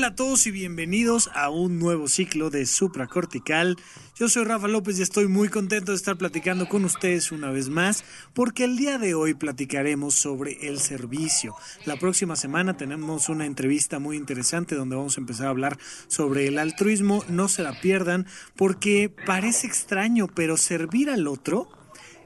Hola a todos y bienvenidos a un nuevo ciclo de Supracortical. Yo soy Rafa López y estoy muy contento de estar platicando con ustedes una vez más porque el día de hoy platicaremos sobre el servicio. La próxima semana tenemos una entrevista muy interesante donde vamos a empezar a hablar sobre el altruismo. No se la pierdan porque parece extraño, pero servir al otro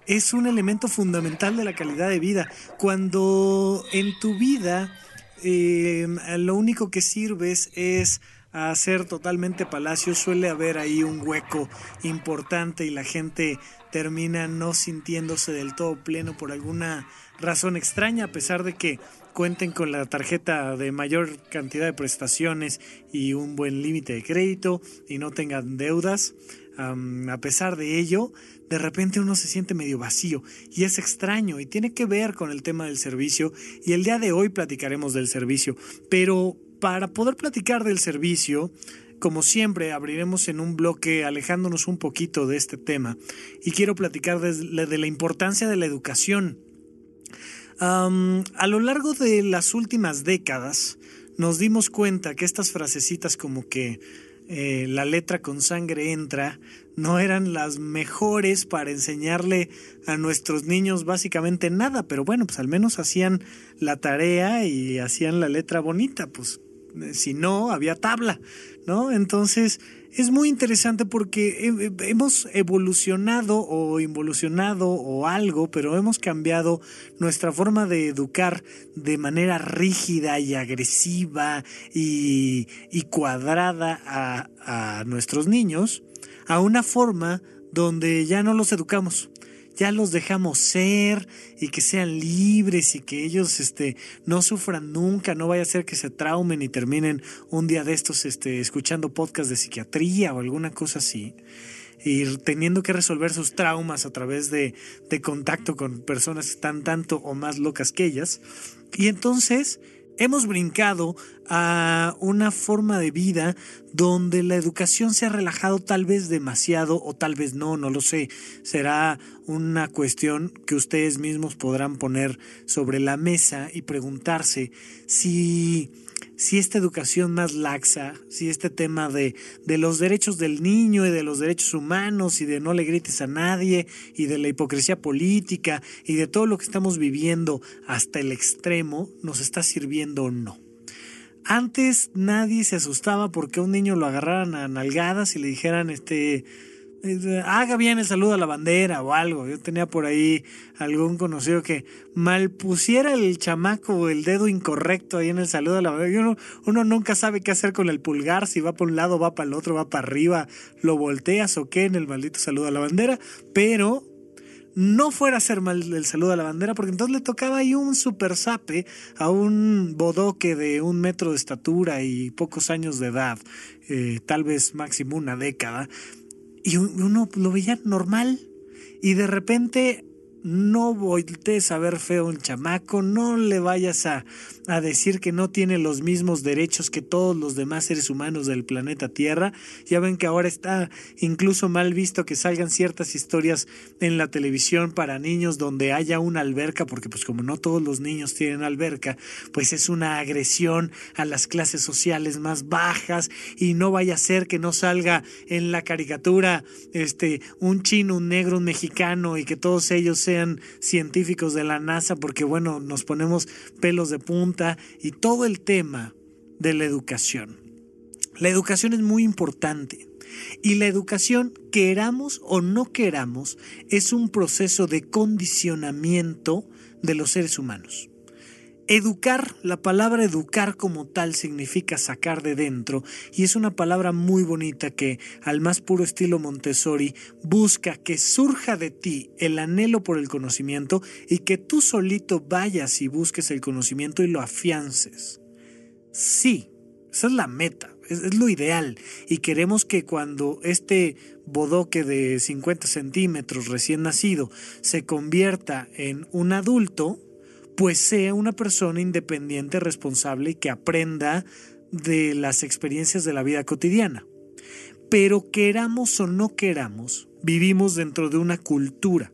es un elemento fundamental de la calidad de vida. Cuando en tu vida eh, lo único que sirves es hacer totalmente palacio, suele haber ahí un hueco importante y la gente termina no sintiéndose del todo pleno por alguna razón extraña, a pesar de que cuenten con la tarjeta de mayor cantidad de prestaciones y un buen límite de crédito y no tengan deudas. A pesar de ello, de repente uno se siente medio vacío y es extraño y tiene que ver con el tema del servicio y el día de hoy platicaremos del servicio. Pero para poder platicar del servicio, como siempre, abriremos en un bloque alejándonos un poquito de este tema y quiero platicar de, la importancia de la educación. a lo largo de las últimas décadas nos dimos cuenta que estas frasecitas como que eh, la letra con sangre entra, no eran las mejores para enseñarle a nuestros niños básicamente nada, pero bueno, pues al menos hacían la tarea y hacían la letra bonita, pues eh, si no, había tabla, ¿no? Entonces, es muy interesante porque hemos evolucionado o involucionado o algo, pero hemos cambiado nuestra forma de educar de manera rígida y agresiva y, cuadrada a, nuestros niños a una forma donde ya no los educamos ya los dejamos ser y que sean libres y que ellos este, no sufran nunca, no vaya a ser que se traumen y terminen un día de estos este, escuchando podcast de psiquiatría o alguna cosa así y teniendo que resolver sus traumas a través de, de contacto con personas que están tanto o más locas que ellas. Y entonces Hemos brincado a una forma de vida donde la educación se ha relajado tal vez demasiado o tal vez no, no lo sé. Será una cuestión que ustedes mismos podrán poner sobre la mesa y preguntarse si si esta educación más laxa, si este tema de, de, los derechos del niño y de los derechos humanos y de no le grites a nadie y de la hipocresía política y de todo lo que estamos viviendo hasta el extremo nos está sirviendo o no. Antes nadie se asustaba porque a un niño lo agarraran a nalgadas y le dijeran este haga bien el saludo a la bandera o algo. Yo tenía por ahí algún conocido que malpusiera el chamaco el dedo incorrecto ahí en el saludo a la bandera. Uno, uno nunca sabe qué hacer con el pulgar, si va para un lado, va para el otro, va para arriba, lo volteas o qué en el maldito saludo a la bandera, pero no fuera a hacer mal el saludo a la bandera, porque entonces le tocaba ahí un super sape a un bodoque de un metro de estatura y pocos años de edad, eh, tal vez máximo una década, y uno lo veía normal. Y de repente no voltees a ver feo un chamaco, no le vayas a, a, decir que no tiene los mismos derechos que todos los demás seres humanos del planeta Tierra. Ya ven que ahora está incluso mal visto que salgan ciertas historias en la televisión para niños donde haya una alberca, porque pues como no todos los niños tienen alberca, pues es una agresión a las clases sociales más bajas y no vaya a ser que no salga en la caricatura este un chino, un negro, un mexicano y que todos ellos sean sean científicos de la NASA, porque bueno, nos ponemos pelos de punta y todo el tema de la educación. La educación es muy importante. Y la educación, queramos o no queramos, es un proceso de condicionamiento de los seres humanos. Educar, la palabra educar como tal significa sacar de dentro y es una palabra muy bonita que al más puro estilo Montessori busca que surja de ti el anhelo por el conocimiento y que tú solito vayas y busques el conocimiento y lo afiances. Sí, esa es la meta, es, es lo ideal y queremos que cuando este bodoque de 50 centímetros recién nacido se convierta en un adulto, pues sea una persona independiente, responsable y que aprenda de las experiencias de la vida cotidiana. Pero queramos o no queramos, vivimos dentro de una cultura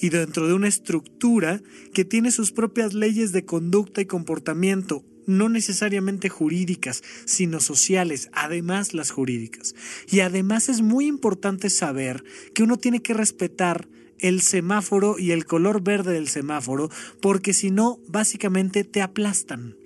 y dentro de una estructura que tiene sus propias leyes de conducta y comportamiento, no necesariamente jurídicas, sino sociales, además las jurídicas. Y además es muy importante saber que uno tiene que respetar el semáforo y el color verde del semáforo, porque si no, básicamente te aplastan.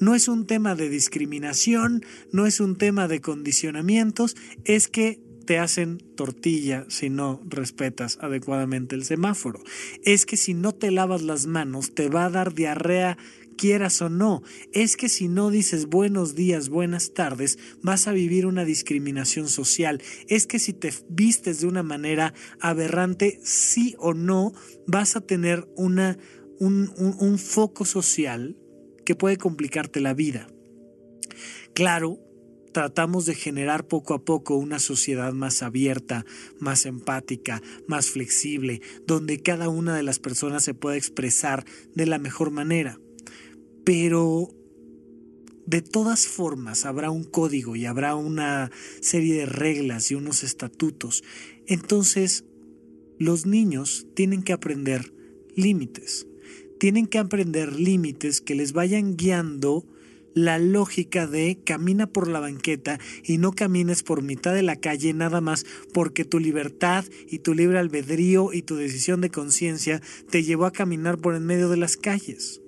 No es un tema de discriminación, no es un tema de condicionamientos, es que te hacen tortilla si no respetas adecuadamente el semáforo. Es que si no te lavas las manos te va a dar diarrea quieras o no. Es que si no dices buenos días, buenas tardes, vas a vivir una discriminación social. Es que si te vistes de una manera aberrante, sí o no, vas a tener una, un, un foco social que puede complicarte la vida. Claro, tratamos de generar poco a poco una sociedad más abierta, más empática, más flexible, donde cada una de las personas se pueda expresar de la mejor manera. Pero de todas formas habrá un código y habrá una serie de reglas y unos estatutos. Entonces, los niños tienen que aprender límites. Tienen que aprender límites que les vayan guiando la lógica de camina por la banqueta y no camines por mitad de la calle nada más porque tu libertad y tu libre albedrío y tu decisión de conciencia te llevó a caminar por en medio de las calles.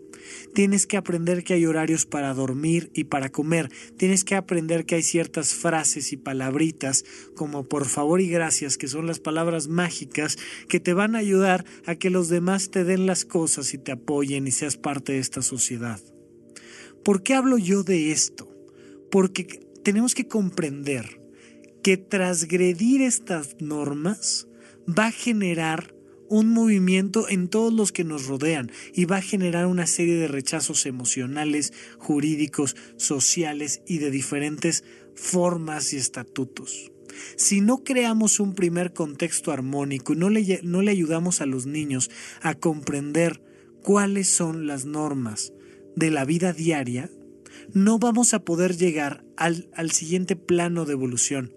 Tienes que aprender que hay horarios para dormir y para comer. Tienes que aprender que hay ciertas frases y palabritas como por favor y gracias, que son las palabras mágicas que te van a ayudar a que los demás te den las cosas y te apoyen y seas parte de esta sociedad. ¿Por qué hablo yo de esto? Porque tenemos que comprender que transgredir estas normas va a generar un movimiento en todos los que nos rodean y va a generar una serie de rechazos emocionales, jurídicos, sociales y de diferentes formas y estatutos. Si no creamos un primer contexto armónico y no le, no le ayudamos a los niños a comprender cuáles son las normas, de la vida diaria, no vamos a poder llegar al, al, siguiente plano de evolución.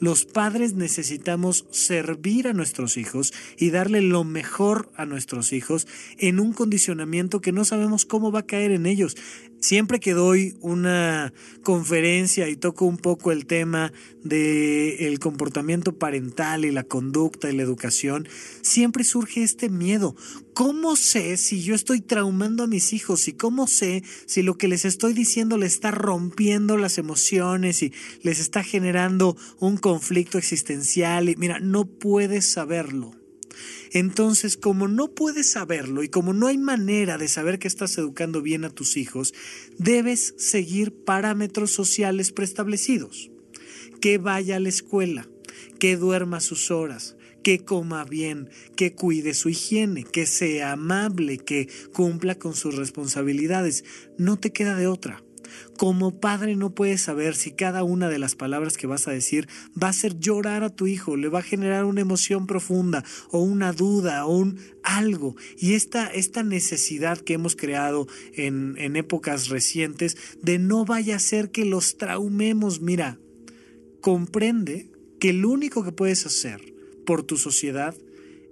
Los padres necesitamos servir a nuestros hijos y darle lo mejor a nuestros hijos en un condicionamiento que no sabemos cómo va a caer en ellos. Siempre que doy una conferencia y toco un poco el tema del el comportamiento parental y la conducta y la educación, siempre surge este miedo. ¿Cómo sé si yo estoy traumando a mis hijos? ¿Y cómo sé si lo que les estoy diciendo les está rompiendo las emociones y les está generando un conflicto existencial? Y mira, no puedes saberlo. Entonces, como no puedes saberlo y como no hay manera de saber que estás educando bien a tus hijos, debes seguir parámetros sociales preestablecidos. Que vaya a la escuela, que duerma sus horas, que coma bien, que cuide su higiene, que sea amable, que cumpla con sus responsabilidades. No te queda de otra. Como padre no puedes saber si cada una de las palabras que vas a decir va a hacer llorar a tu hijo, le va a generar una emoción profunda o una duda o un algo. Y esta, esta necesidad que hemos creado en, en épocas recientes de no vaya a ser que los traumemos, mira, comprende que lo único que puedes hacer por tu sociedad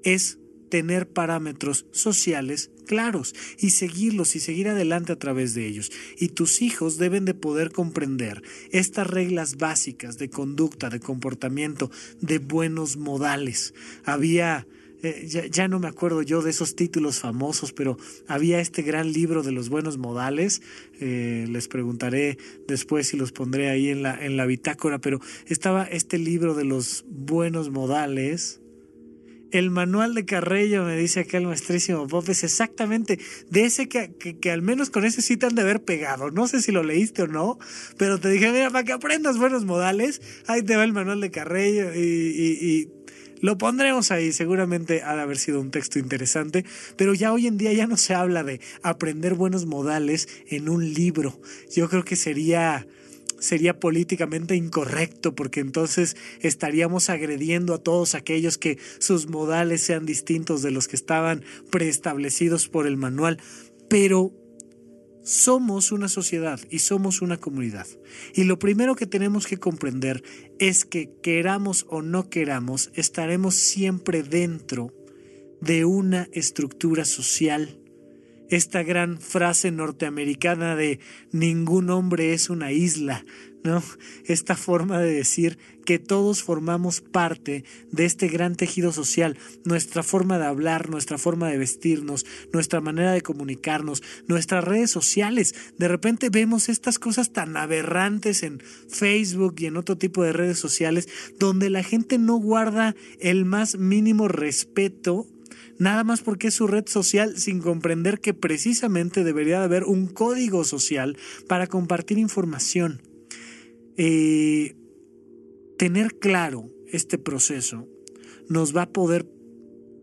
es tener parámetros sociales claros y seguirlos y seguir adelante a través de ellos. Y tus hijos deben de poder comprender estas reglas básicas de conducta, de comportamiento, de buenos modales. Había eh, ya, no me acuerdo yo de esos títulos famosos, pero había este gran libro de los buenos modales. Eh, les preguntaré después si los pondré ahí en la, en la bitácora, pero estaba este libro de los buenos modales el manual de Carrello, me dice acá el maestrísimo Pop, es exactamente de ese que, que, al menos con ese sí te han de haber pegado. No sé si lo leíste o no, pero te dije, mira, para que aprendas buenos modales, ahí te va el manual de Carrello y, y lo pondremos ahí, seguramente ha de haber sido un texto interesante, pero ya hoy en día ya no se habla de aprender buenos modales en un libro. Yo creo que sería sería políticamente incorrecto porque entonces estaríamos agrediendo a todos aquellos que sus modales sean distintos de los que estaban preestablecidos por el manual. pero somos una sociedad y somos una comunidad. Y lo primero que tenemos que comprender es que queramos o no queramos, estaremos siempre dentro de una estructura social. Esta gran frase norteamericana de ningún hombre es una isla, ¿no? Esta forma de decir que todos formamos parte de este gran tejido social, nuestra forma de hablar, nuestra forma de vestirnos, nuestra manera de comunicarnos, nuestras redes sociales. De repente vemos estas cosas tan aberrantes en Facebook y en otro tipo de redes sociales donde la gente no guarda el más mínimo respeto nada más porque es su red social sin comprender que precisamente debería de haber un código social para compartir información. Eh, tener claro este proceso nos va a poder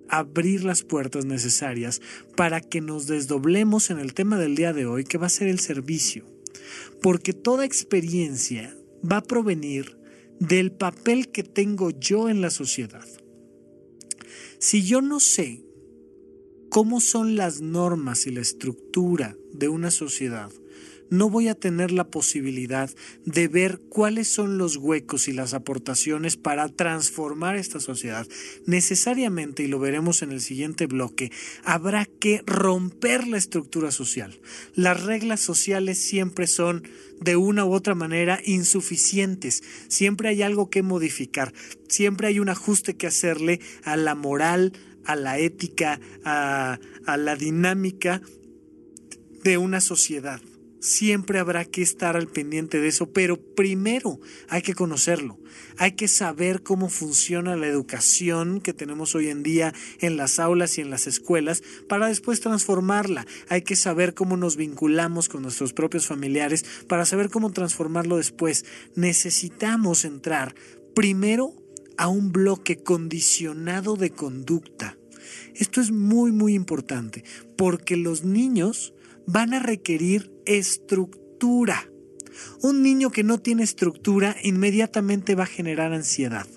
abrir las puertas necesarias para que nos desdoblemos en el tema del día de hoy, que va a ser el servicio. Porque toda experiencia va a provenir del papel que tengo yo en la sociedad. Si yo no sé cómo son las normas y la estructura de una sociedad, no voy a tener la posibilidad de ver cuáles son los huecos y las aportaciones para transformar esta sociedad. Necesariamente, y lo veremos en el siguiente bloque, habrá que romper la estructura social. Las reglas sociales siempre son de una u otra manera insuficientes. Siempre hay algo que modificar. Siempre hay un ajuste que hacerle a la moral, a la ética, a, la dinámica de una sociedad. Siempre habrá que estar al pendiente de eso, pero primero hay que conocerlo. Hay que saber cómo funciona la educación que tenemos hoy en día en las aulas y en las escuelas para después transformarla. Hay que saber cómo nos vinculamos con nuestros propios familiares para saber cómo transformarlo después. Necesitamos entrar primero a un bloque condicionado de conducta. Esto es muy, muy importante porque los niños van a requerir estructura. Un niño que no tiene estructura inmediatamente va a generar ansiedad.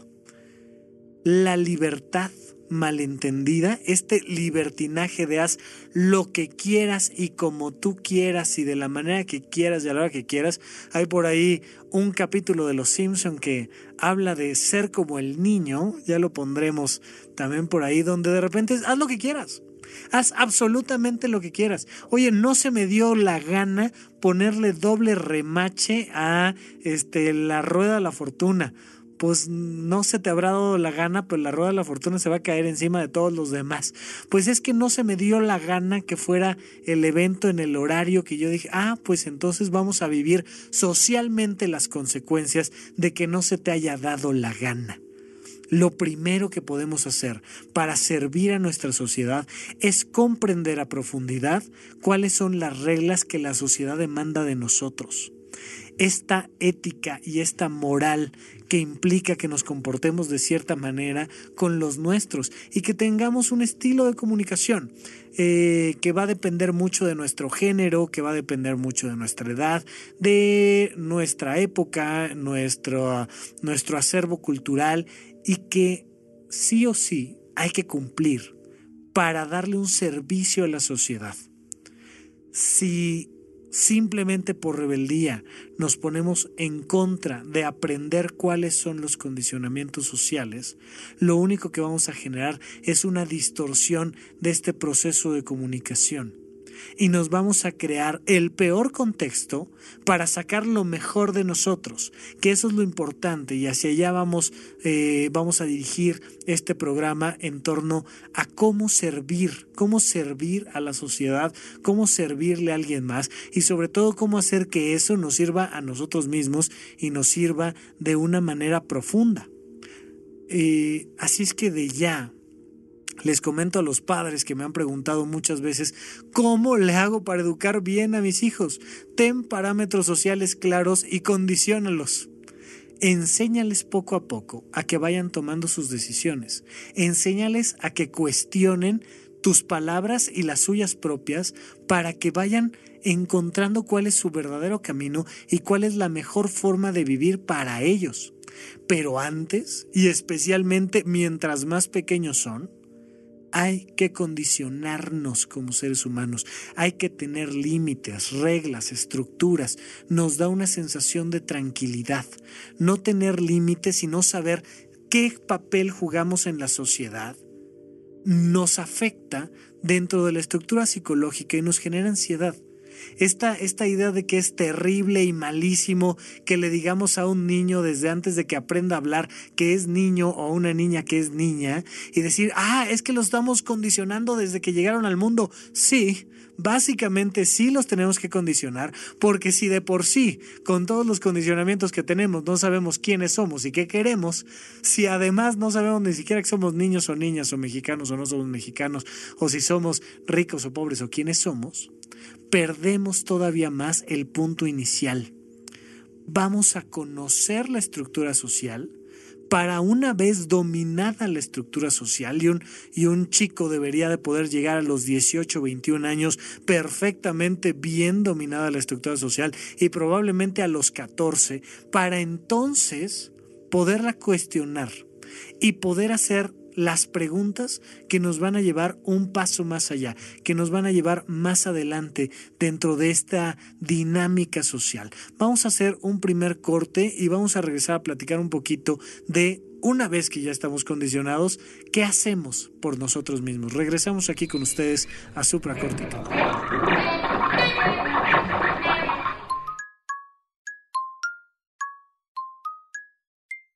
La libertad malentendida, este libertinaje de haz lo que quieras y como tú quieras y de la manera que quieras y a la hora que quieras. Hay por ahí un capítulo de Los Simpson que habla de ser como el niño, ya lo pondremos también por ahí, donde de repente haz lo que quieras. Haz absolutamente lo que quieras. Oye, no se me dio la gana ponerle doble remache a este la rueda de la fortuna pues no se te habrá dado la gana, pues la rueda de la fortuna se va a caer encima de todos los demás. Pues es que no se me dio la gana que fuera el evento en el horario que yo dije, ah, pues entonces vamos a vivir socialmente las consecuencias de que no se te haya dado la gana. Lo primero que podemos hacer para servir a nuestra sociedad es comprender a profundidad cuáles son las reglas que la sociedad demanda de nosotros esta ética y esta moral que implica que nos comportemos de cierta manera con los nuestros y que tengamos un estilo de comunicación eh, que va a depender mucho de nuestro género, que va a depender mucho de nuestra edad, de nuestra época, nuestro, nuestro acervo cultural y que sí o sí hay que cumplir para darle un servicio a la sociedad. Si simplemente por rebeldía nos ponemos en contra de aprender cuáles son los condicionamientos sociales, lo único que vamos a generar es una distorsión de este proceso de comunicación y nos vamos a crear el peor contexto para sacar lo mejor de nosotros, que eso es lo importante y hacia allá vamos, eh, vamos a dirigir este programa en torno a cómo servir, cómo servir a la sociedad, cómo servirle a alguien más y sobre todo cómo hacer que eso nos sirva a nosotros mismos y nos sirva de una manera profunda. Eh, así es que de ya les comento a los padres que me han preguntado muchas veces, ¿cómo le hago para educar bien a mis hijos? Ten parámetros sociales claros y condiciónalos. Enséñales poco a poco a que vayan tomando sus decisiones. Enséñales a que cuestionen tus palabras y las suyas propias para que vayan encontrando cuál es su verdadero camino y cuál es la mejor forma de vivir para ellos. Pero antes, y especialmente mientras más pequeños son, hay que condicionarnos como seres humanos, hay que tener límites, reglas, estructuras. Nos da una sensación de tranquilidad. No tener límites y no saber qué papel jugamos en la sociedad nos afecta dentro de la estructura psicológica y nos genera ansiedad. Esta, esta idea de que es terrible y malísimo que le digamos a un niño desde antes de que aprenda a hablar que es niño o una niña que es niña y decir, ah, es que lo estamos condicionando desde que llegaron al mundo. Sí, básicamente sí los tenemos que condicionar, porque si de por sí, con todos los condicionamientos que tenemos, no sabemos quiénes somos y qué queremos, si además no sabemos ni siquiera que somos niños o niñas o mexicanos o no somos mexicanos, o si somos ricos o pobres o quiénes somos, perdemos todavía más el punto inicial. Vamos a conocer la estructura social para una vez dominada la estructura social y un, y un chico debería de poder llegar a los 18, 21 años perfectamente bien dominada la estructura social y probablemente a los 14 para entonces poderla cuestionar y poder hacer las preguntas que nos van a llevar un paso más allá, que nos van a llevar más adelante dentro de esta dinámica social. Vamos a hacer un primer corte y vamos a regresar a platicar un poquito de una vez que ya estamos condicionados, ¿qué hacemos por nosotros mismos? Regresamos aquí con ustedes a Supracortical.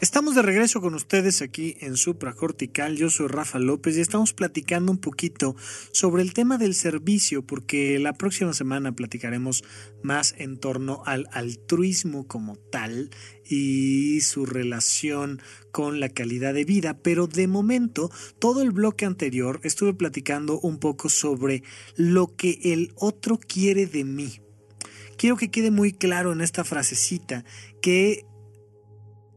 Estamos de regreso con ustedes aquí en Supracortical. Yo soy Rafa López y estamos platicando un poquito sobre el tema del servicio, porque la próxima semana platicaremos más en torno al altruismo como tal y su relación con la calidad de vida, pero de momento todo el bloque anterior estuve platicando un poco sobre lo que el otro quiere de mí. Quiero que quede muy claro en esta frasecita que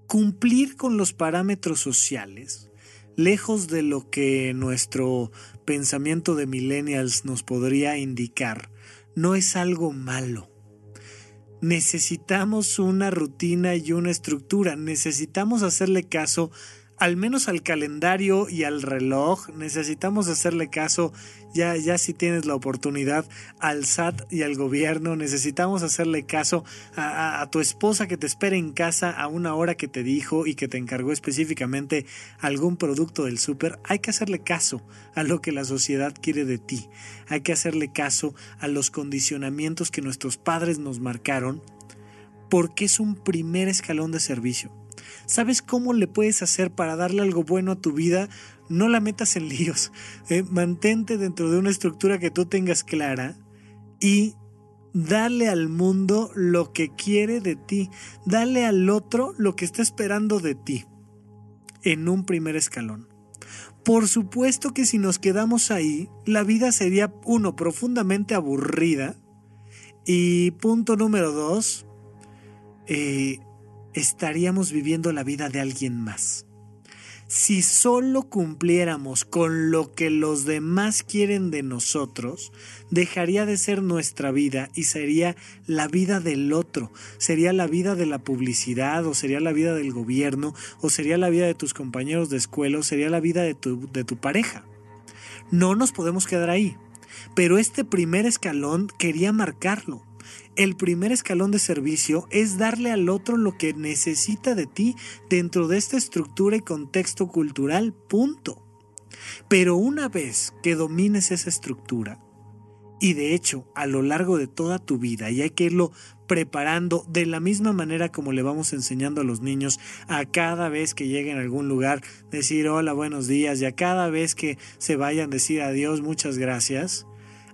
cumplir con los parámetros sociales, lejos de lo que nuestro pensamiento de millennials nos podría indicar, no es algo malo. necesitamos una rutina y una estructura, necesitamos hacerle caso al menos al calendario y al reloj, necesitamos hacerle caso, ya, ya si tienes la oportunidad, al SAT y al gobierno, necesitamos hacerle caso a, a, tu esposa que te espera en casa a una hora que te dijo y que te encargó específicamente algún producto del súper, hay que hacerle caso a lo que la sociedad quiere de ti, hay que hacerle caso a los condicionamientos que nuestros padres nos marcaron, porque es un primer escalón de servicio ¿Sabes cómo le puedes hacer para darle algo bueno a tu vida? No la metas en líos. Eh, mantente dentro de una estructura que tú tengas clara y dale al mundo lo que quiere de ti. Dale al otro lo que está esperando de ti en un primer escalón. Por supuesto que si nos quedamos ahí, la vida sería, uno, profundamente aburrida. Y punto número dos, eh, estaríamos viviendo la vida de alguien más. Si solo cumpliéramos con lo que los demás quieren de nosotros, dejaría de ser nuestra vida y sería la vida del otro, sería la vida de la publicidad o sería la vida del gobierno o sería la vida de tus compañeros de escuela o sería la vida de tu, de tu pareja. No nos podemos quedar ahí, pero este primer escalón quería marcarlo el primer escalón de servicio es darle al otro lo que necesita de ti dentro de esta estructura y contexto cultural, punto. Pero una vez que domines esa estructura, y de hecho a lo largo de toda tu vida, y hay que irlo preparando de la misma manera como le vamos enseñando a los niños a cada vez que lleguen a algún lugar, decir hola, buenos días, y a cada vez que se vayan decir adiós, muchas gracias,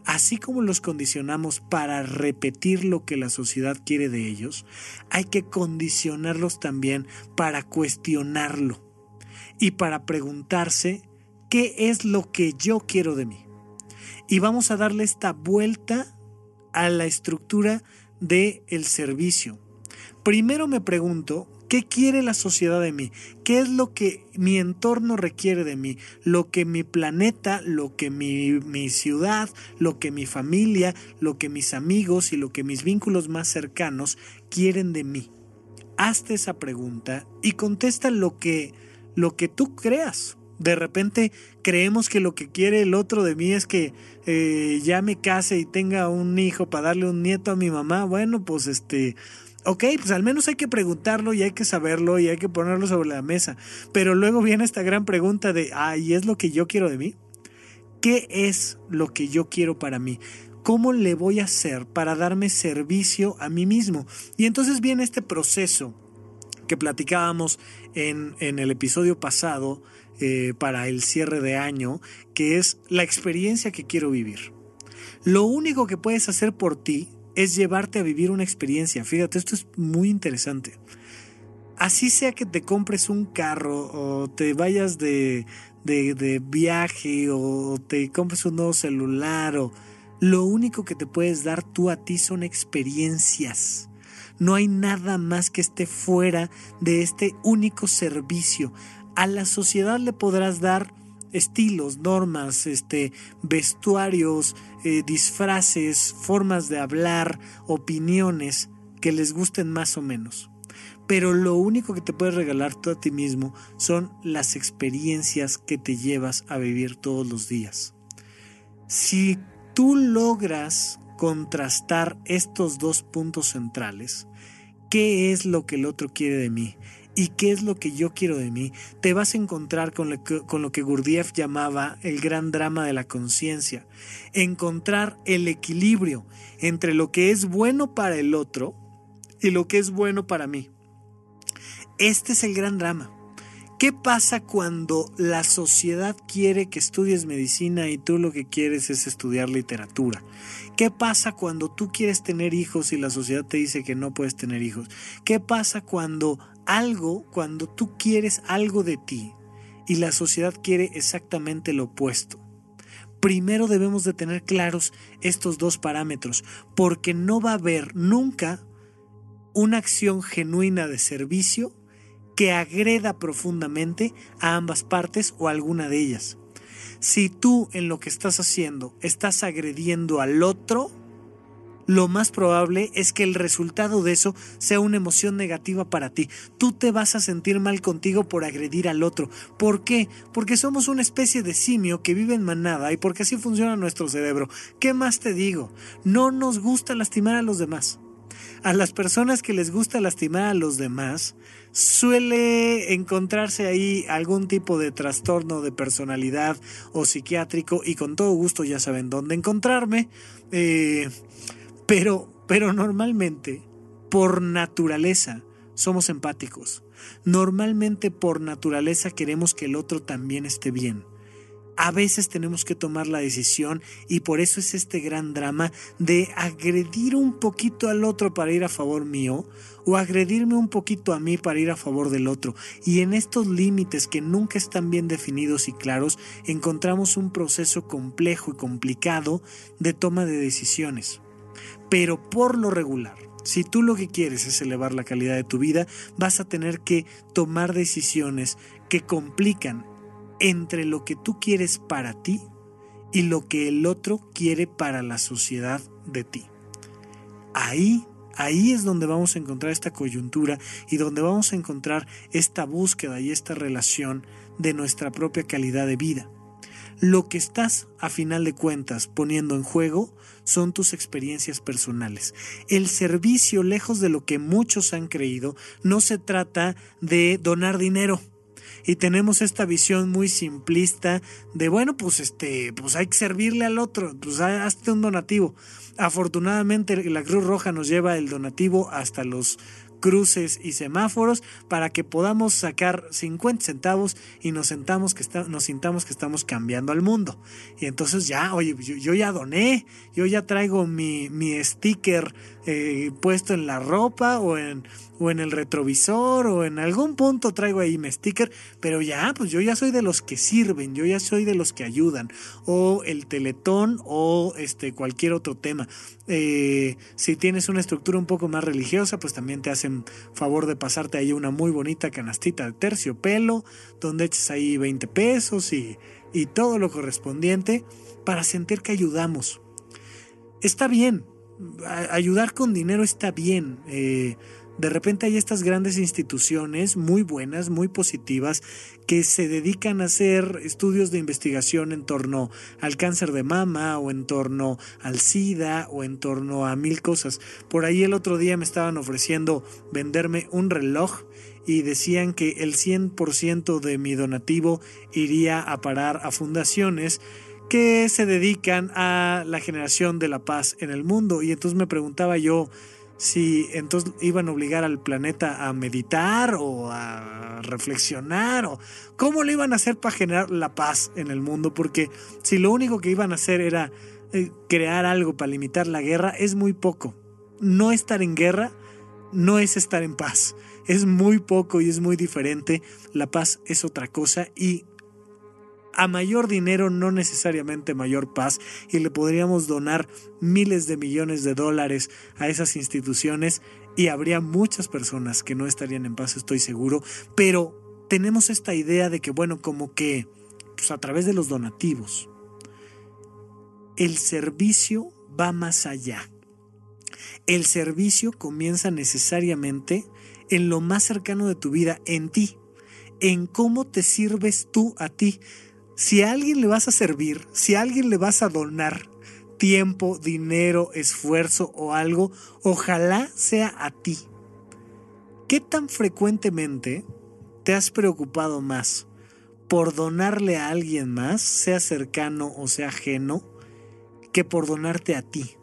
Así como los condicionamos para repetir lo que la sociedad quiere de ellos, hay que condicionarlos también para cuestionarlo y para preguntarse qué es lo que yo quiero de mí. Y vamos a darle esta vuelta a la estructura del el servicio. Primero me pregunto ¿Qué quiere la sociedad de mí? ¿Qué es lo que mi entorno requiere de mí? Lo que mi planeta, lo que mi, mi, ciudad, lo que mi familia, lo que mis amigos y lo que mis vínculos más cercanos quieren de mí. Hazte esa pregunta y contesta lo que, lo que tú creas. De repente creemos que lo que quiere el otro de mí es que eh, ya me case y tenga un hijo para darle un nieto a mi mamá. Bueno, pues este Ok, pues al menos hay que preguntarlo y hay que saberlo y hay que ponerlo sobre la mesa. Pero luego viene esta gran pregunta de, ah, ¿y es lo que yo quiero de mí? ¿Qué es lo que yo quiero para mí? ¿Cómo le voy a hacer para darme servicio a mí mismo? Y entonces viene este proceso que platicábamos en, en el episodio pasado eh, para el cierre de año, que es la experiencia que quiero vivir. Lo único que puedes hacer por ti es llevarte a vivir una experiencia. Fíjate, esto es muy interesante. Así sea que te compres un carro o te vayas de, de, viaje o te compres un nuevo celular o lo único que te puedes dar tú a ti son experiencias. No hay nada más que esté fuera de este único servicio. A la sociedad le podrás dar estilos, normas, este, vestuarios, eh, disfraces, formas de hablar, opiniones que les gusten más o menos. Pero lo único que te puedes regalar tú a ti mismo son las experiencias que te llevas a vivir todos los días. Si tú logras contrastar estos dos puntos centrales, ¿qué es lo que el otro quiere de mí? Y qué es lo que yo quiero de mí, te vas a encontrar con lo que, con Gurdjieff llamaba el gran drama de la conciencia. Encontrar el equilibrio entre lo que es bueno para el otro y lo que es bueno para mí. Este es el gran drama. ¿Qué pasa cuando la sociedad quiere que estudies medicina y tú lo que quieres es estudiar literatura? ¿Qué pasa cuando tú quieres tener hijos y la sociedad te dice que no puedes tener hijos? ¿Qué pasa cuando algo, cuando tú quieres algo de ti y la sociedad quiere exactamente lo opuesto? Primero debemos de tener claros estos dos parámetros, porque no va a haber nunca una acción genuina de servicio que agreda profundamente a ambas partes o a alguna de ellas. Si tú en lo que estás haciendo estás agrediendo al otro, lo más probable es que el resultado de eso sea una emoción negativa para ti. Tú te vas a sentir mal contigo por agredir al otro. ¿Por qué? Porque somos una especie de simio que vive en manada y porque así funciona nuestro cerebro. ¿Qué más te digo? No nos gusta lastimar a los demás. A las personas que les gusta lastimar a los demás, suele encontrarse ahí algún tipo de trastorno de personalidad o psiquiátrico y con todo gusto ya saben dónde encontrarme. Eh, pero, pero normalmente, por naturaleza, somos empáticos. Normalmente, por naturaleza, queremos que el otro también esté bien. A veces tenemos que tomar la decisión y por eso es este gran drama de agredir un poquito al otro para ir a favor mío o agredirme un poquito a mí para ir a favor del otro. Y en estos límites que nunca están bien definidos y claros, encontramos un proceso complejo y complicado de toma de decisiones. Pero por lo regular, si tú lo que quieres es elevar la calidad de tu vida, vas a tener que tomar decisiones que complican entre lo que tú quieres para ti y lo que el otro quiere para la sociedad de ti. Ahí, ahí es donde vamos a encontrar esta coyuntura y donde vamos a encontrar esta búsqueda y esta relación de nuestra propia calidad de vida. Lo que estás, a final de cuentas, poniendo en juego son tus experiencias personales. El servicio, lejos de lo que muchos han creído, no se trata de donar dinero. Y tenemos esta visión muy simplista de, bueno, pues este, pues hay que servirle al otro, pues hazte un donativo. Afortunadamente la Cruz Roja nos lleva el donativo hasta los cruces y semáforos para que podamos sacar 50 centavos y nos, sentamos que nos sintamos que estamos cambiando al mundo. Y entonces ya, oye, yo, ya doné, yo ya traigo mi, mi sticker eh, puesto en la ropa o en, o en el retrovisor o en algún punto traigo ahí mi sticker, pero ya, pues yo ya soy de los que sirven, yo ya soy de los que ayudan, o el teletón o este cualquier otro tema. Eh, si tienes una estructura un poco más religiosa, pues también te hacen favor de pasarte ahí una muy bonita canastita de terciopelo, donde eches ahí 20 pesos y, y todo lo correspondiente para sentir que ayudamos. Está bien, ayudar con dinero está bien. Eh, de repente hay estas grandes instituciones muy buenas, muy positivas, que se dedican a hacer estudios de investigación en torno al cáncer de mama o en torno al SIDA o en torno a mil cosas. Por ahí el otro día me estaban ofreciendo venderme un reloj y decían que el 100% de mi donativo iría a parar a fundaciones que se dedican a la generación de la paz en el mundo. Y entonces me preguntaba yo si entonces iban a obligar al planeta a meditar o a reflexionar o cómo le iban a hacer para generar la paz en el mundo. Porque si lo único que iban a hacer era eh, crear algo para limitar la guerra, es muy poco. No estar en guerra no es estar en paz. Es muy poco y es muy diferente. La paz es otra cosa y a mayor dinero no necesariamente mayor paz y le podríamos donar miles de millones de dólares a esas instituciones y habría muchas personas que no estarían en paz, estoy seguro, pero tenemos esta idea de que, bueno, como que pues a través de los donativos, el servicio va más allá. El servicio comienza necesariamente en lo más cercano de tu vida, en ti, en cómo te sirves tú a ti si a alguien le vas a servir, si a alguien le vas a donar tiempo, dinero, esfuerzo o algo, ojalá sea a ti. ¿Qué tan frecuentemente te has preocupado más por donarle a alguien más, sea cercano o sea ajeno, que por donarte a ti?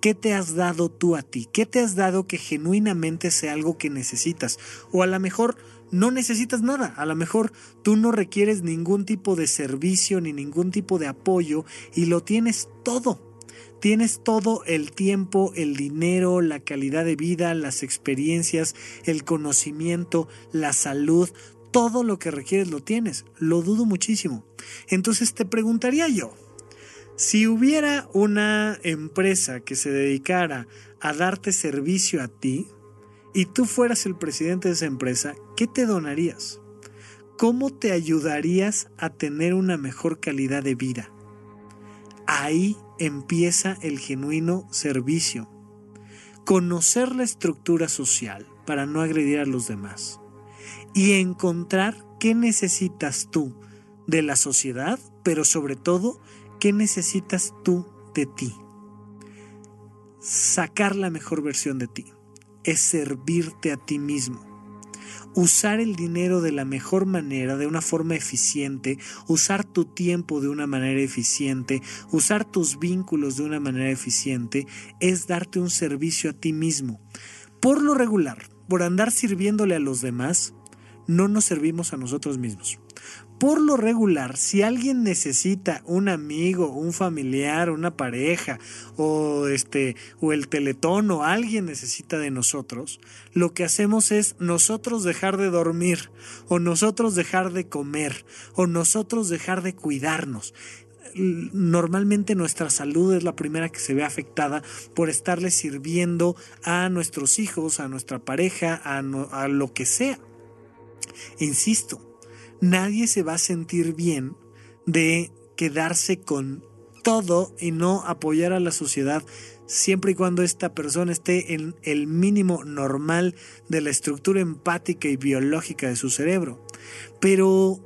¿Qué te has dado tú a ti? ¿Qué te has dado que genuinamente sea algo que necesitas? O a lo mejor no necesitas nada. A lo mejor tú no requieres ningún tipo de servicio ni ningún tipo de apoyo y lo tienes todo. Tienes todo el tiempo, el dinero, la calidad de vida, las experiencias, el conocimiento, la salud, todo lo que requieres lo tienes. Lo dudo muchísimo. Entonces te preguntaría yo, si hubiera una empresa que se dedicara a darte servicio a ti, y tú fueras el presidente de esa empresa, ¿qué te donarías? ¿Cómo te ayudarías a tener una mejor calidad de vida? Ahí empieza el genuino servicio. Conocer la estructura social para no agredir a los demás. Y encontrar qué necesitas tú de la sociedad, pero sobre todo, qué necesitas tú de ti. Sacar la mejor versión de ti es servirte a ti mismo usar el dinero de la mejor manera, de una forma eficiente, usar tu tiempo de una manera eficiente, usar tus vínculos de una manera eficiente, es darte un servicio a ti mismo. Por lo regular, por andar sirviéndole a los demás, no nos servimos a nosotros mismos por lo regular, si alguien necesita un amigo, un familiar, una pareja, o este, o el teletón, o alguien necesita de nosotros, lo que hacemos es nosotros dejar de dormir, o nosotros dejar de comer, o nosotros dejar de cuidarnos normalmente nuestra salud es la primera que se ve afectada por estarle sirviendo a nuestros hijos, a nuestra pareja, a, a lo que sea. Insisto, nadie se va a sentir bien de quedarse con todo y no apoyar a la sociedad siempre y cuando esta persona esté en el mínimo normal de la estructura empática y biológica de su cerebro. Pero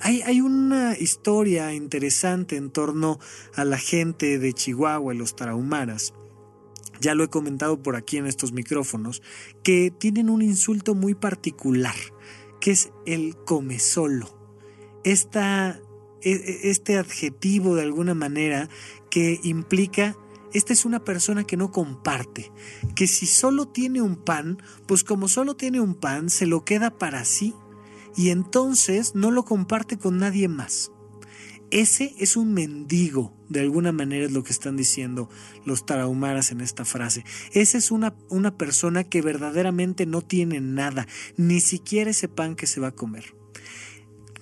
hay, hay, una historia interesante en torno a la gente de Chihuahua y los tarahumaras. Ya lo he comentado por aquí en estos micrófonos, que tienen un insulto muy particular que es el come solo. Esta, e, e, este adjetivo de alguna manera que implica esta es una persona que no comparte, que si solo tiene un pan, pues como solo tiene un pan, se lo queda para sí y entonces no lo comparte con nadie más. Ese es un mendigo, de alguna manera es lo que están diciendo los tarahumaras en esta frase. Esa es una, una persona que verdaderamente no tiene nada, ni siquiera ese pan que se va a comer.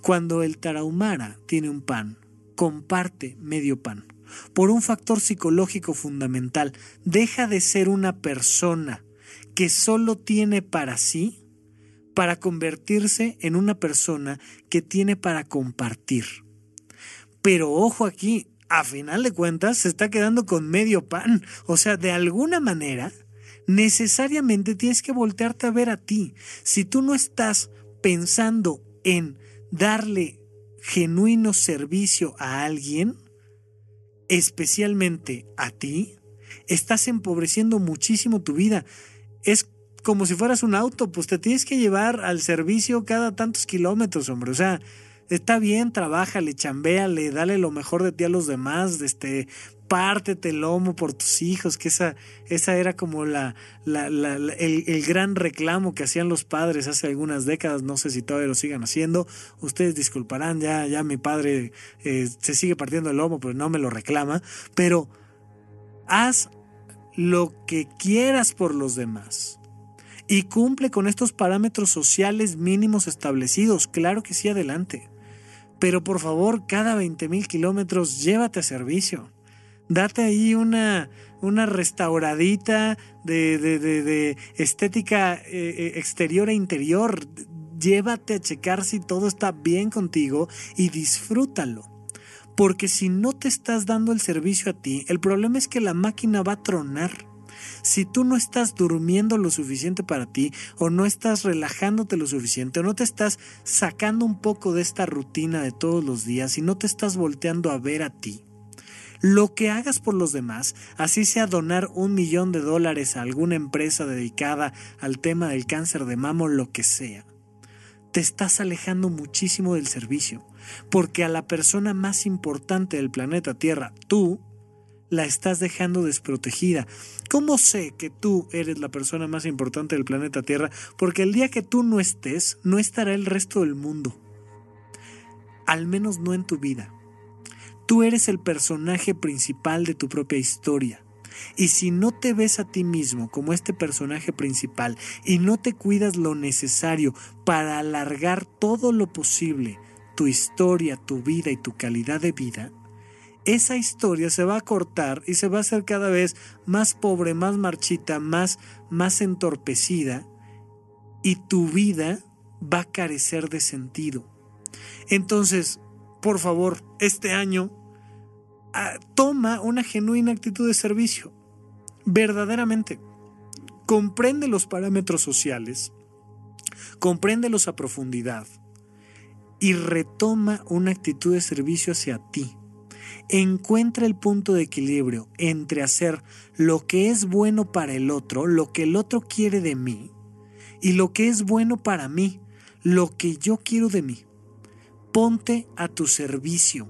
Cuando el tarahumara tiene un pan, comparte medio pan. Por un factor psicológico fundamental, deja de ser una persona que solo tiene para sí para convertirse en una persona que tiene para compartir. Pero ojo aquí, a final de cuentas se está quedando con medio pan. O sea, de alguna manera, necesariamente tienes que voltearte a ver a ti. Si tú no estás pensando en darle genuino servicio a alguien, especialmente a ti, estás empobreciendo muchísimo tu vida. Es como si fueras un auto, pues te tienes que llevar al servicio cada tantos kilómetros, hombre. O sea, está bien, trabájale, chambéale, dale lo mejor de ti a los demás, este, pártete el lomo por tus hijos, que esa, esa era como la, el, gran reclamo que hacían los padres hace algunas décadas, no sé si todavía lo sigan haciendo, ustedes disculparán, ya, ya mi padre eh, se sigue partiendo el lomo, pero no me lo reclama, pero haz lo que quieras por los demás. Y cumple con estos parámetros sociales mínimos establecidos. Claro que sí, adelante. Pero por favor, cada 20 mil kilómetros llévate a servicio. Date ahí una, una restauradita de, de, estética eh, eh, exterior e interior. Llévate a checar si todo está bien contigo y disfrútalo. Porque si no te estás dando el servicio a ti, el problema es que la máquina va a tronar. Si tú no estás durmiendo lo suficiente para ti o no estás relajándote lo suficiente o no te estás sacando un poco de esta rutina de todos los días y no te estás volteando a ver a ti, lo que hagas por los demás, así sea donar un millón de dólares a alguna empresa dedicada al tema del cáncer de mamo, lo que sea, te estás alejando muchísimo del servicio, porque a la persona más importante del planeta Tierra, tú, la estás dejando desprotegida. ¿Cómo sé que tú eres la persona más importante del planeta Tierra? Porque el día que tú no estés, no estará el resto del mundo. Al menos no en tu vida. Tú eres el personaje principal de tu propia historia. Y si no te ves a ti mismo como este personaje principal y no te cuidas lo necesario para alargar todo lo posible tu historia, tu vida y tu calidad de vida, esa historia se va a cortar y se va a hacer cada vez más pobre, más marchita, más, más entorpecida y tu vida va a carecer de sentido. Entonces, por favor, este año ah, toma una genuina actitud de servicio. Verdaderamente. Comprende los parámetros sociales, compréndelos a profundidad y retoma una actitud de servicio hacia ti. Encuentra el punto de equilibrio entre hacer lo que es bueno para el otro, lo que el otro quiere de mí, y lo que es bueno para mí, lo que yo quiero de mí. Ponte a tu servicio.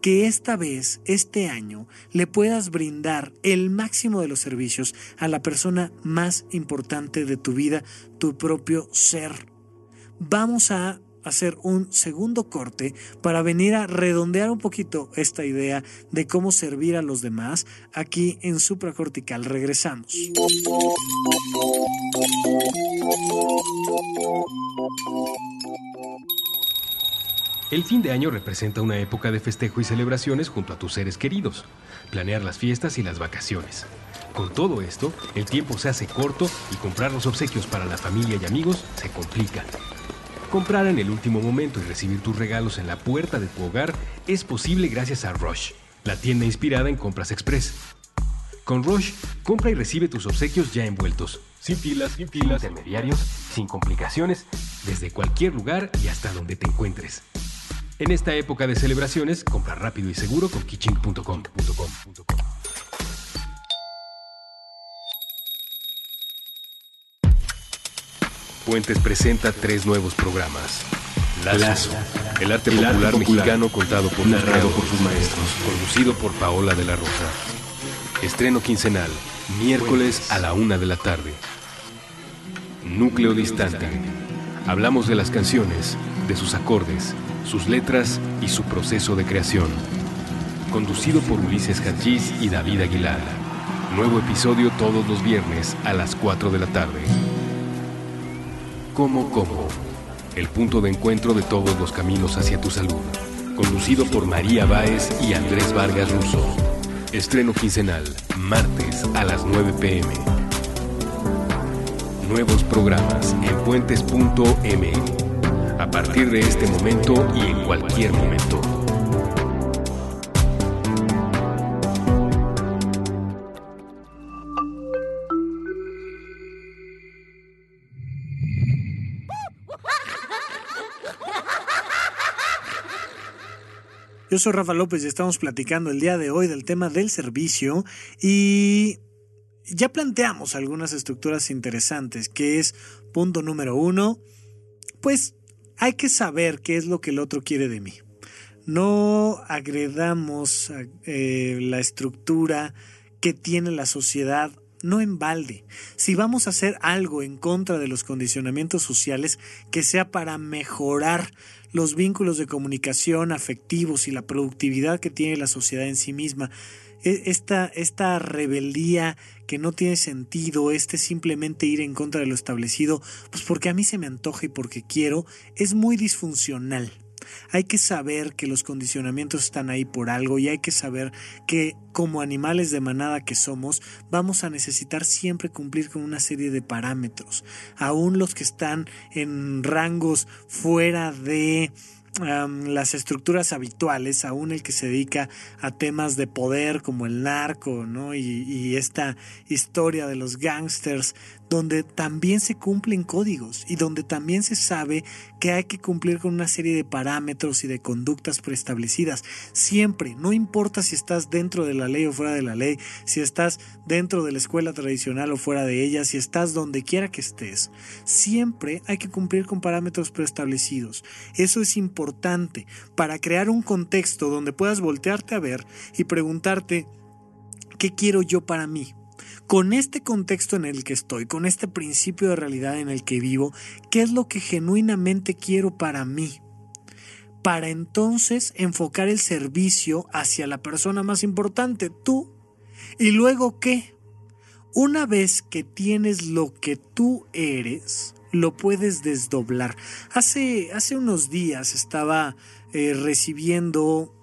Que esta vez, este año, le puedas brindar el máximo de los servicios a la persona más importante de tu vida, tu propio ser. Vamos a hacer un segundo corte para venir a redondear un poquito esta idea de cómo servir a los demás aquí en supracortical. Regresamos. El fin de año representa una época de festejo y celebraciones junto a tus seres queridos, planear las fiestas y las vacaciones. Con todo esto, el tiempo se hace corto y comprar los obsequios para la familia y amigos se complica. Comprar en el último momento y recibir tus regalos en la puerta de tu hogar es posible gracias a Rush, la tienda inspirada en compras express. Con Rush, compra y recibe tus obsequios ya envueltos, sin filas, sin filas, intermediarios, sin complicaciones, desde cualquier lugar y hasta donde te encuentres. En esta época de celebraciones, compra rápido y seguro con kitchen.com. Puentes presenta tres nuevos programas. Lazo, el arte popular mexicano contado por, narrado por sus maestros, conducido por Paola de la Rosa. Estreno quincenal, miércoles a la una de la tarde. Núcleo distante. Hablamos de las canciones, de sus acordes, sus letras y su proceso de creación. Conducido por Ulises Hachís y David Aguilar. Nuevo episodio todos los viernes a las 4 de la tarde. Como Como, el punto de encuentro de todos los caminos hacia tu salud. Conducido por María Báez y Andrés Vargas Russo. Estreno quincenal, martes a las 9 pm. Nuevos programas en puentes.me. A partir de este momento y en cualquier momento. Yo soy Rafa López y estamos platicando el día de hoy del tema del servicio y ya planteamos algunas estructuras interesantes, que es punto número uno, pues hay que saber qué es lo que el otro quiere de mí. No agredamos eh, la estructura que tiene la sociedad no en balde. Si vamos a hacer algo en contra de los condicionamientos sociales, que sea para mejorar los vínculos de comunicación afectivos y la productividad que tiene la sociedad en sí misma. E, esta, esta rebeldía que no tiene sentido, este simplemente ir en contra de lo establecido, pues porque a mí se me antoja y porque quiero, es muy disfuncional. Hay que saber que los condicionamientos están ahí por algo y hay que saber que como animales de manada que somos, vamos a necesitar siempre cumplir con una serie de parámetros. Aún los que están en rangos fuera de las estructuras habituales, aún el que se dedica a temas de poder como el narco, ¿no? Y, y esta historia de los gangsters, donde también se cumplen códigos y donde también se sabe que hay que cumplir con una serie de parámetros y de conductas preestablecidas. Siempre, no importa si estás dentro de la ley o fuera de la ley, si estás dentro de la escuela tradicional o fuera de ella, si estás donde quiera que estés, siempre hay que cumplir con parámetros preestablecidos. Eso es importante para crear un contexto donde puedas voltearte a ver y preguntarte, ¿qué quiero yo para mí? Con este contexto en el que estoy, con este principio de realidad en el que vivo, ¿qué es lo que genuinamente quiero para mí? Para entonces enfocar el servicio hacia la persona más importante, tú. ¿Y luego qué? Una vez que tienes lo que tú eres, lo puedes desdoblar. Hace, hace unos días estaba eh, recibiendo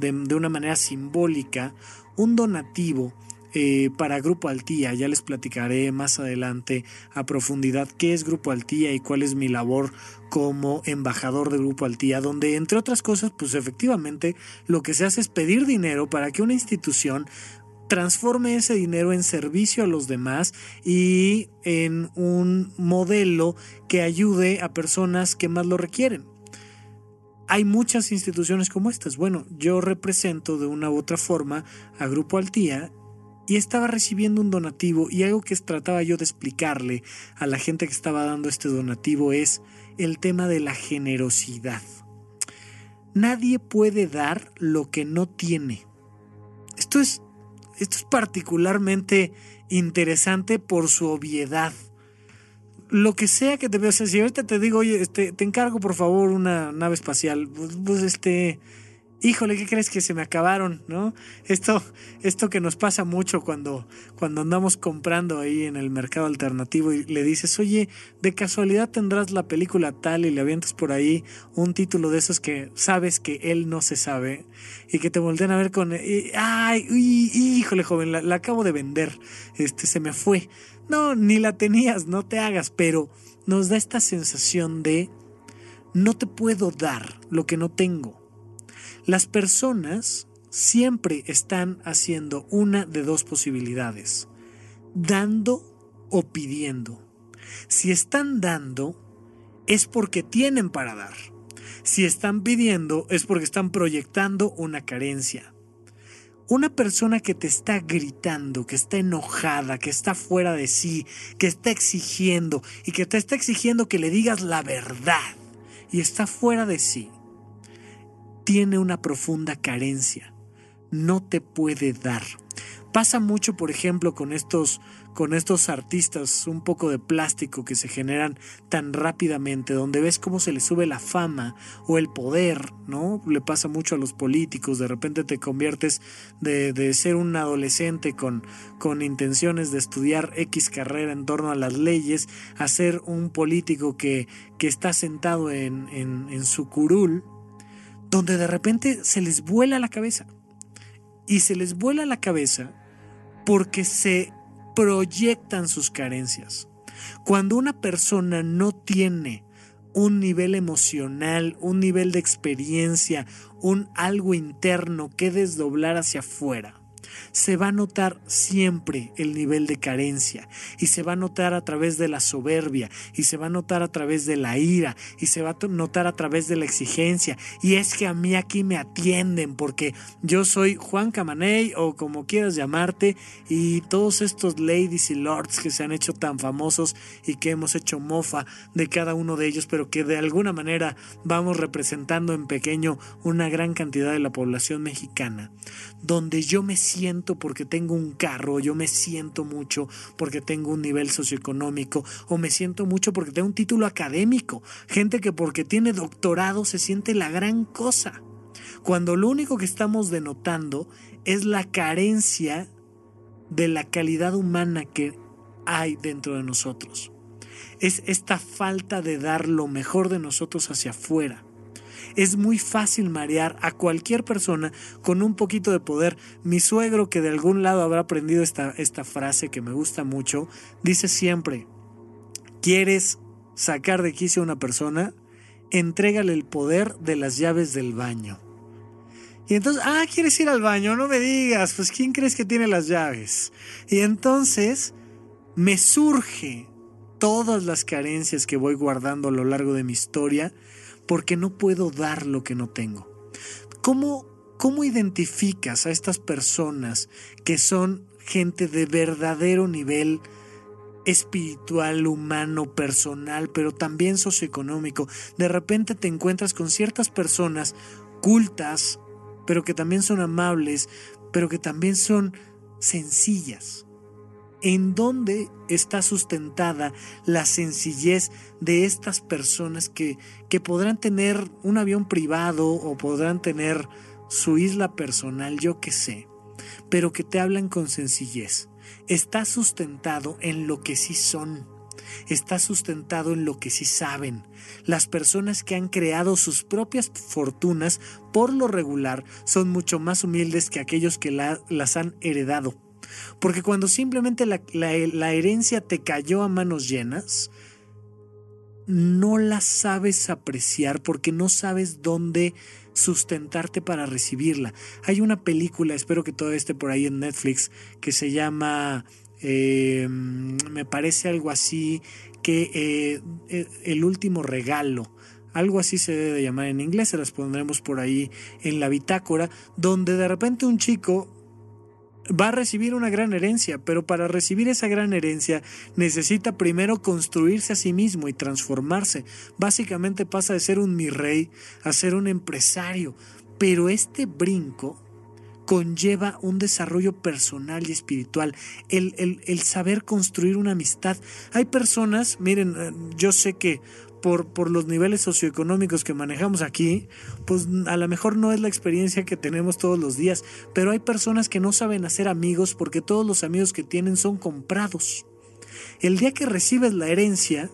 de, de una manera simbólica un donativo eh, para Grupo Altía. Ya les platicaré más adelante a profundidad qué es Grupo Altía y cuál es mi labor como embajador de Grupo Altía, donde entre otras cosas, pues efectivamente lo que se hace es pedir dinero para que una institución transforme ese dinero en servicio a los demás y en un modelo que ayude a personas que más lo requieren. Hay muchas instituciones como estas. Bueno, yo represento de una u otra forma a Grupo Altía y estaba recibiendo un donativo y algo que trataba yo de explicarle a la gente que estaba dando este donativo es el tema de la generosidad. Nadie puede dar lo que no tiene. Esto es, esto es particularmente interesante por su obviedad. Lo que sea que te veas, si ahorita te digo, oye, este, te encargo por favor una nave espacial, pues, pues este, híjole, ¿qué crees que se me acabaron? ¿No? Esto, esto que nos pasa mucho cuando, cuando andamos comprando ahí en el mercado alternativo y le dices, oye, de casualidad tendrás la película tal y le avientas por ahí un título de esos que sabes que él no se sabe y que te voltean a ver con, ay, híjole, joven, la, la acabo de vender, este, se me fue. No, ni la tenías, no te hagas, pero nos da esta sensación de no te puedo dar lo que no tengo las personas siempre están haciendo una de dos posibilidades, dando o pidiendo. Si están dando, es porque tienen para dar. Si están pidiendo, es porque están proyectando una carencia. Una persona que te está gritando, que está enojada, que está fuera de sí, que está exigiendo y que te está exigiendo que le digas la verdad y está fuera de sí, tiene una profunda carencia, no te puede dar. Pasa mucho, por ejemplo, con estos, con estos artistas un poco de plástico que se generan tan rápidamente, donde ves cómo se les sube la fama o el poder, ¿no? Le pasa mucho a los políticos, de repente te conviertes de, de ser un adolescente con, con intenciones de estudiar X carrera en torno a las leyes, a ser un político que, que está sentado en, en, en su curul, donde de repente se les vuela la cabeza. Y se les vuela la cabeza porque se proyectan sus carencias. Cuando una persona no tiene un nivel emocional, un nivel de experiencia, un algo interno que desdoblar hacia afuera, se va a notar siempre el nivel de carencia y se va a notar a través de la soberbia y se va a notar a través de la ira y se va a notar a través de la exigencia. Y es que a mí aquí me atienden porque yo soy Juan Camaney o como quieras llamarte y todos estos ladies y lords que se han hecho tan famosos y que hemos hecho mofa de cada uno de ellos pero que de alguna manera vamos representando en pequeño una gran cantidad de la población mexicana donde yo me siento porque tengo un carro, yo me siento mucho porque tengo un nivel socioeconómico, o me siento mucho porque tengo un título académico, gente que porque tiene doctorado se siente la gran cosa, cuando lo único que estamos denotando es la carencia de la calidad humana que hay dentro de nosotros. Es esta falta de dar lo mejor de nosotros hacia afuera. Es muy fácil marear a cualquier persona con un poquito de poder. Mi suegro, que de algún lado habrá aprendido esta, esta frase que me gusta mucho, dice siempre, ¿quieres sacar de quicio a una persona? Entrégale el poder de las llaves del baño. Y entonces, ah, ¿quieres ir al baño? No me digas, pues ¿quién crees que tiene las llaves? Y entonces me surge todas las carencias que voy guardando a lo largo de mi historia porque no puedo dar lo que no tengo. ¿Cómo, cómo identificas a estas personas que son gente de verdadero nivel espiritual, humano, personal, pero también socioeconómico? De repente te encuentras con ciertas personas cultas, pero que también son amables, pero que también son sencillas en dónde está sustentada la sencillez de estas personas que, que podrán tener un avión privado o podrán tener su isla personal, yo qué sé, pero que te hablan con sencillez. Está sustentado en lo que sí son, está sustentado en lo que sí saben. Las personas que han creado sus propias fortunas, por lo regular, son mucho más humildes que aquellos que las han heredado Porque cuando simplemente la, herencia te cayó a manos llenas, no la sabes apreciar porque no sabes dónde sustentarte para recibirla. Hay una película, espero que todo esté por ahí en Netflix, que se llama, eh, me parece algo así, que eh, eh, El último regalo. Algo así se debe llamar en inglés, se las pondremos por ahí en la bitácora, donde de repente un chico va a recibir una gran herencia, pero para recibir esa gran herencia necesita primero construirse a sí mismo y transformarse. Básicamente pasa de ser un mi rey a ser un empresario, pero este brinco conlleva un desarrollo personal y espiritual, el, el, el, saber construir una amistad. Hay personas, miren, eh, yo sé que por, los niveles socioeconómicos que manejamos aquí, pues a lo mejor no es la experiencia que tenemos todos los días, pero hay personas que no saben hacer amigos porque todos los amigos que tienen son comprados. El día que recibes la herencia,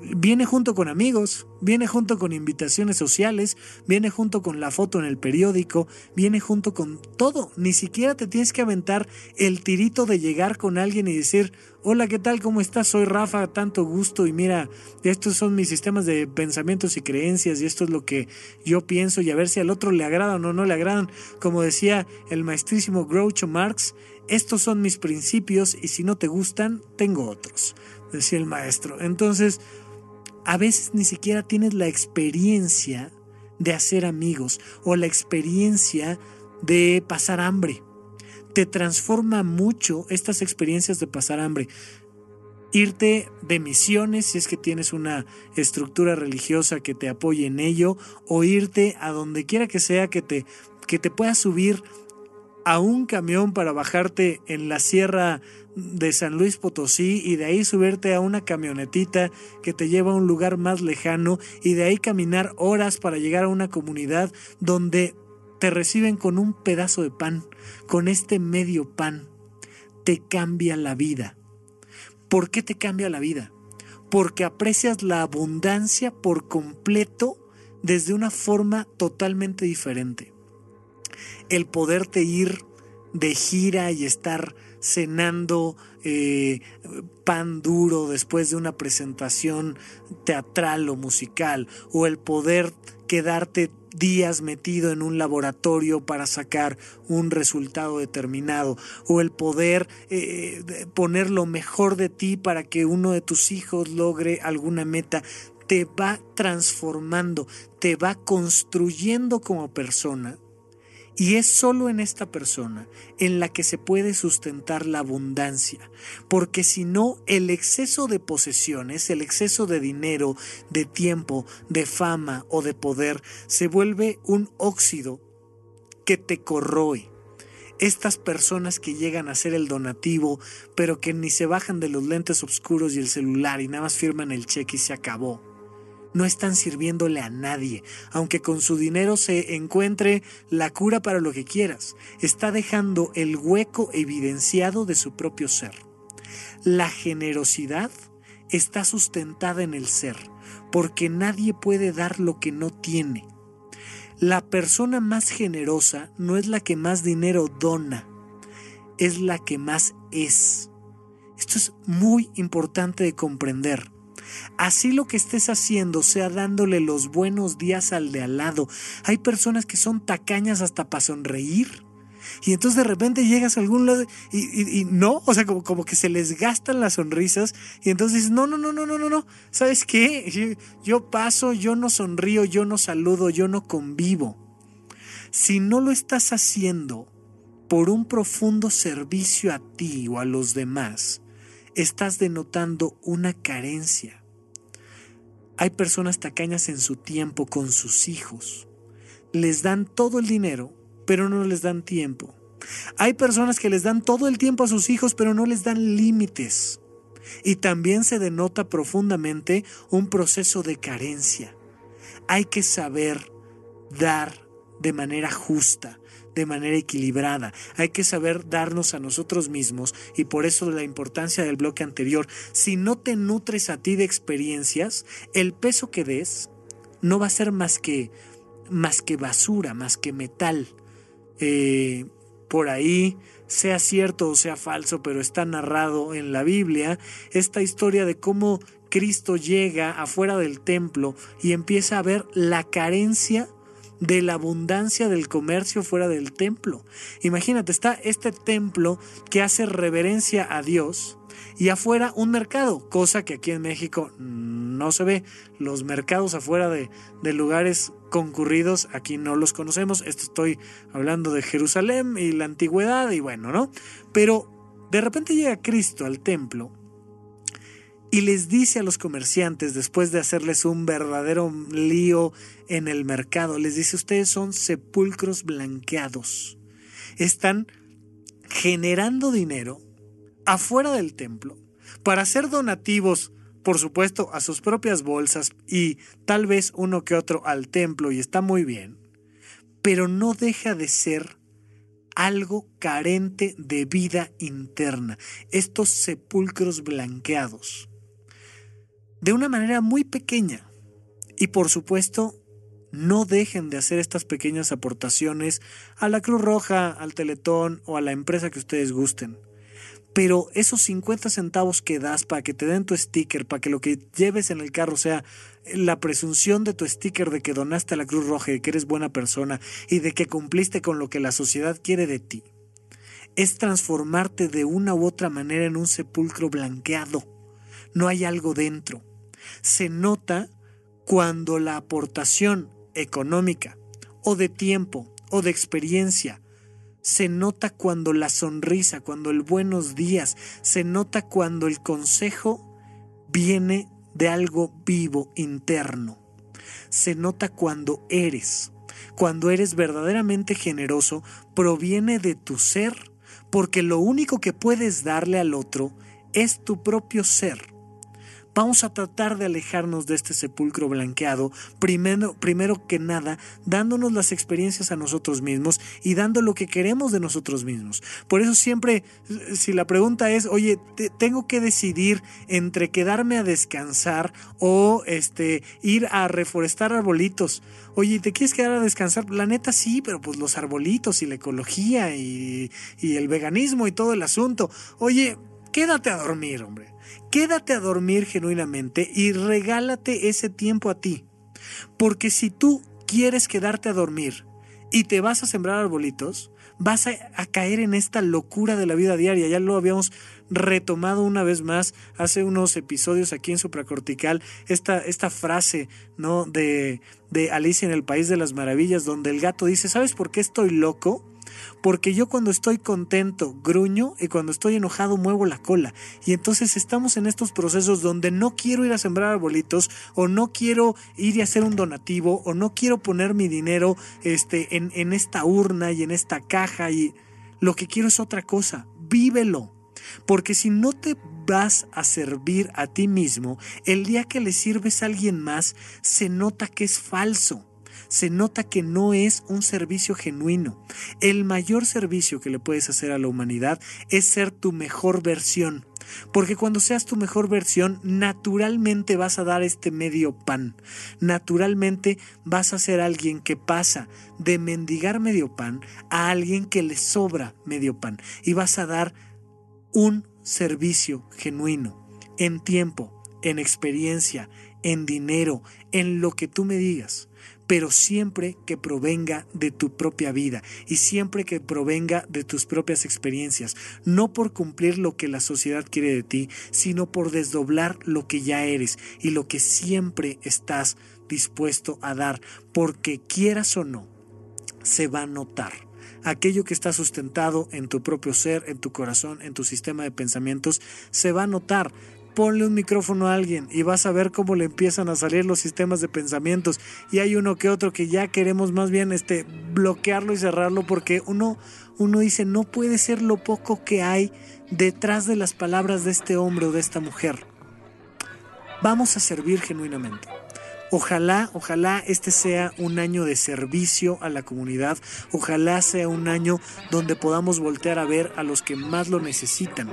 viene junto con amigos, viene junto con invitaciones sociales, viene junto con la foto en el periódico, viene junto con todo. Ni siquiera te tienes que aventar el tirito de llegar con alguien y decir, hola, ¿qué tal? ¿Cómo estás? Soy Rafa, tanto gusto y mira, estos son mis sistemas de pensamientos y creencias y esto es lo que yo pienso y a ver si al otro le agradan o no le agradan. Como decía el maestrísimo Groucho Marx, estos son mis principios y si no te gustan, tengo otros, decía el maestro. Entonces, a veces ni siquiera tienes la experiencia de hacer amigos o la experiencia de pasar hambre. Te transforma mucho estas experiencias de pasar hambre. Irte de misiones si es que tienes una estructura religiosa que te apoye en ello o irte a donde quiera que sea que te, que te puedas subir a un camión para bajarte en la sierra de San Luis Potosí y de ahí subirte a una camionetita que te lleva a un lugar más lejano y de ahí caminar horas para llegar a una comunidad donde te reciben con un pedazo de pan, con este medio pan. Te cambia la vida. ¿Por qué te cambia la vida? Porque aprecias la abundancia por completo desde una forma totalmente diferente. El poderte ir de gira y estar cenando eh, pan duro después de una presentación teatral o musical, o el poder quedarte días metido en un laboratorio para sacar un resultado determinado, o el poder eh, poner lo mejor de ti para que uno de tus hijos logre alguna meta, te va transformando, te va construyendo como persona y es solo en esta persona en la que se puede sustentar la abundancia, porque si no, el exceso de posesiones, el exceso de dinero, de tiempo, de fama o de poder, se vuelve un óxido que te corroe. Estas personas que llegan a ser el donativo, pero que ni se bajan de los lentes oscuros y el celular y nada más firman el cheque y se acabó no están sirviéndole a nadie, aunque con su dinero se encuentre la cura para lo que quieras, está dejando el hueco evidenciado de su propio ser. La generosidad está sustentada en el ser, porque nadie puede dar lo que no tiene. La persona más generosa no es la que más dinero dona, es la que más es. Esto es muy importante de comprender. Así lo que estés haciendo sea dándole los buenos días al de al lado. Hay personas que son tacañas hasta para sonreír. Y entonces de repente llegas a algún lado y, no, o sea, como, que se les gastan las sonrisas y entonces no, no, no, no, no, no, no, ¿sabes qué? Yo paso, yo no sonrío, yo no saludo, yo no convivo. Si no lo estás haciendo por un profundo servicio a ti o a los demás, estás denotando una carencia. Hay personas tacañas en su tiempo con sus hijos. Les dan todo el dinero, pero no les dan tiempo. Hay personas que les dan todo el tiempo a sus hijos, pero no les dan límites. Y también se denota profundamente un proceso de carencia. Hay que saber dar de manera justa, de manera equilibrada. Hay que saber darnos a nosotros mismos y por eso la importancia del bloque anterior. Si no te nutres a ti de experiencias, el peso que des no va a ser más que, más que basura, más que metal. Eh, por ahí, sea cierto o sea falso, pero está narrado en la Biblia, esta historia de cómo Cristo llega afuera del templo y empieza a ver la carencia de la abundancia del comercio fuera del templo. Imagínate, está este templo que hace reverencia a Dios y afuera un mercado, cosa que aquí en México no se ve. Los mercados afuera de, de lugares concurridos aquí no los conocemos. Esto estoy hablando de Jerusalén y la antigüedad y bueno, ¿no? Pero de repente llega Cristo al templo y les dice a los comerciantes, después de hacerles un verdadero lío en el mercado, les dice, ustedes son sepulcros blanqueados. Están generando dinero afuera del templo para hacer donativos, por supuesto, a sus propias bolsas y tal vez uno que otro al templo, y está muy bien, pero no deja de ser algo carente de vida interna, estos sepulcros blanqueados de una manera muy pequeña. Y por supuesto, no dejen de hacer estas pequeñas aportaciones a la Cruz Roja, al Teletón o a la empresa que ustedes gusten. Pero esos 50 centavos que das para que te den tu sticker, para que lo que lleves en el carro sea la presunción de tu sticker de que donaste a la Cruz Roja, de que eres buena persona y de que cumpliste con lo que la sociedad quiere de ti, es transformarte de una u otra manera en un sepulcro blanqueado. No hay algo dentro se nota cuando la aportación económica o de tiempo o de experiencia se nota cuando la sonrisa, cuando el buenos días, se nota cuando el consejo viene de algo vivo, interno. Se nota cuando eres, cuando eres verdaderamente generoso, proviene de tu ser, porque lo único que puedes darle al otro es tu propio ser. Vamos a tratar de alejarnos de este sepulcro blanqueado, primero, primero que nada, dándonos las experiencias a nosotros mismos y dando lo que queremos de nosotros mismos. Por eso siempre, si la pregunta es, oye, tengo que decidir entre quedarme a descansar o este, ir a reforestar arbolitos. Oye, ¿te quieres quedar a descansar? La neta sí, pero pues los arbolitos y la ecología y, y el veganismo y todo el asunto. Oye, quédate a dormir, hombre. Quédate a dormir genuinamente y regálate ese tiempo a ti. Porque si tú quieres quedarte a dormir y te vas a sembrar arbolitos, vas a, caer en esta locura de la vida diaria. Ya lo habíamos retomado una vez más hace unos episodios aquí en Supracortical, esta, esta frase ¿no? de, de Alicia en el País de las Maravillas, donde el gato dice, ¿sabes por qué estoy loco? Porque yo cuando estoy contento gruño y cuando estoy enojado muevo la cola. Y entonces estamos en estos procesos donde no quiero ir a sembrar arbolitos o no quiero ir y hacer un donativo o no quiero poner mi dinero este, en, en esta urna y en esta caja y lo que quiero es otra cosa. Vívelo. Porque si no te vas a servir a ti mismo, el día que le sirves a alguien más, se nota que es falso se nota que no es un servicio genuino. El mayor servicio que le puedes hacer a la humanidad es ser tu mejor versión. Porque cuando seas tu mejor versión, naturalmente vas a dar este medio pan. Naturalmente vas a ser alguien que pasa de mendigar medio pan a alguien que le sobra medio pan. Y vas a dar un servicio genuino, en tiempo, en experiencia, en dinero, en lo que tú me digas pero siempre que provenga de tu propia vida y siempre que provenga de tus propias experiencias, no por cumplir lo que la sociedad quiere de ti, sino por desdoblar lo que ya eres y lo que siempre estás dispuesto a dar, porque quieras o no, se va a notar. Aquello que está sustentado en tu propio ser, en tu corazón, en tu sistema de pensamientos, se va a notar ponle un micrófono a alguien y vas a ver cómo le empiezan a salir los sistemas de pensamientos y hay uno que otro que ya queremos más bien este bloquearlo y cerrarlo porque uno uno dice no puede ser lo poco que hay detrás de las palabras de este hombre o de esta mujer. Vamos a servir genuinamente. Ojalá, ojalá este sea un año de servicio a la comunidad, ojalá sea un año donde podamos voltear a ver a los que más lo necesitan.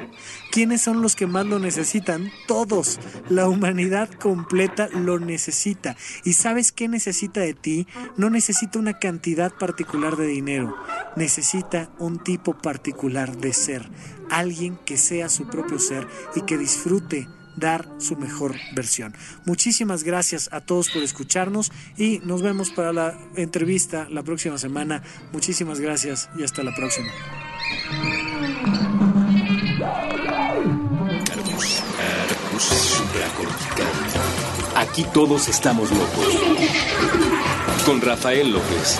¿Quiénes son los que más lo necesitan? Todos. La humanidad completa lo necesita. ¿Y sabes qué necesita de ti? No necesita una cantidad particular de dinero, necesita un tipo particular de ser, alguien que sea su propio ser y que disfrute dar su mejor versión. Muchísimas gracias a todos por escucharnos y nos vemos para la entrevista la próxima semana. Muchísimas gracias y hasta la próxima. Aquí todos estamos locos. Con Rafael López.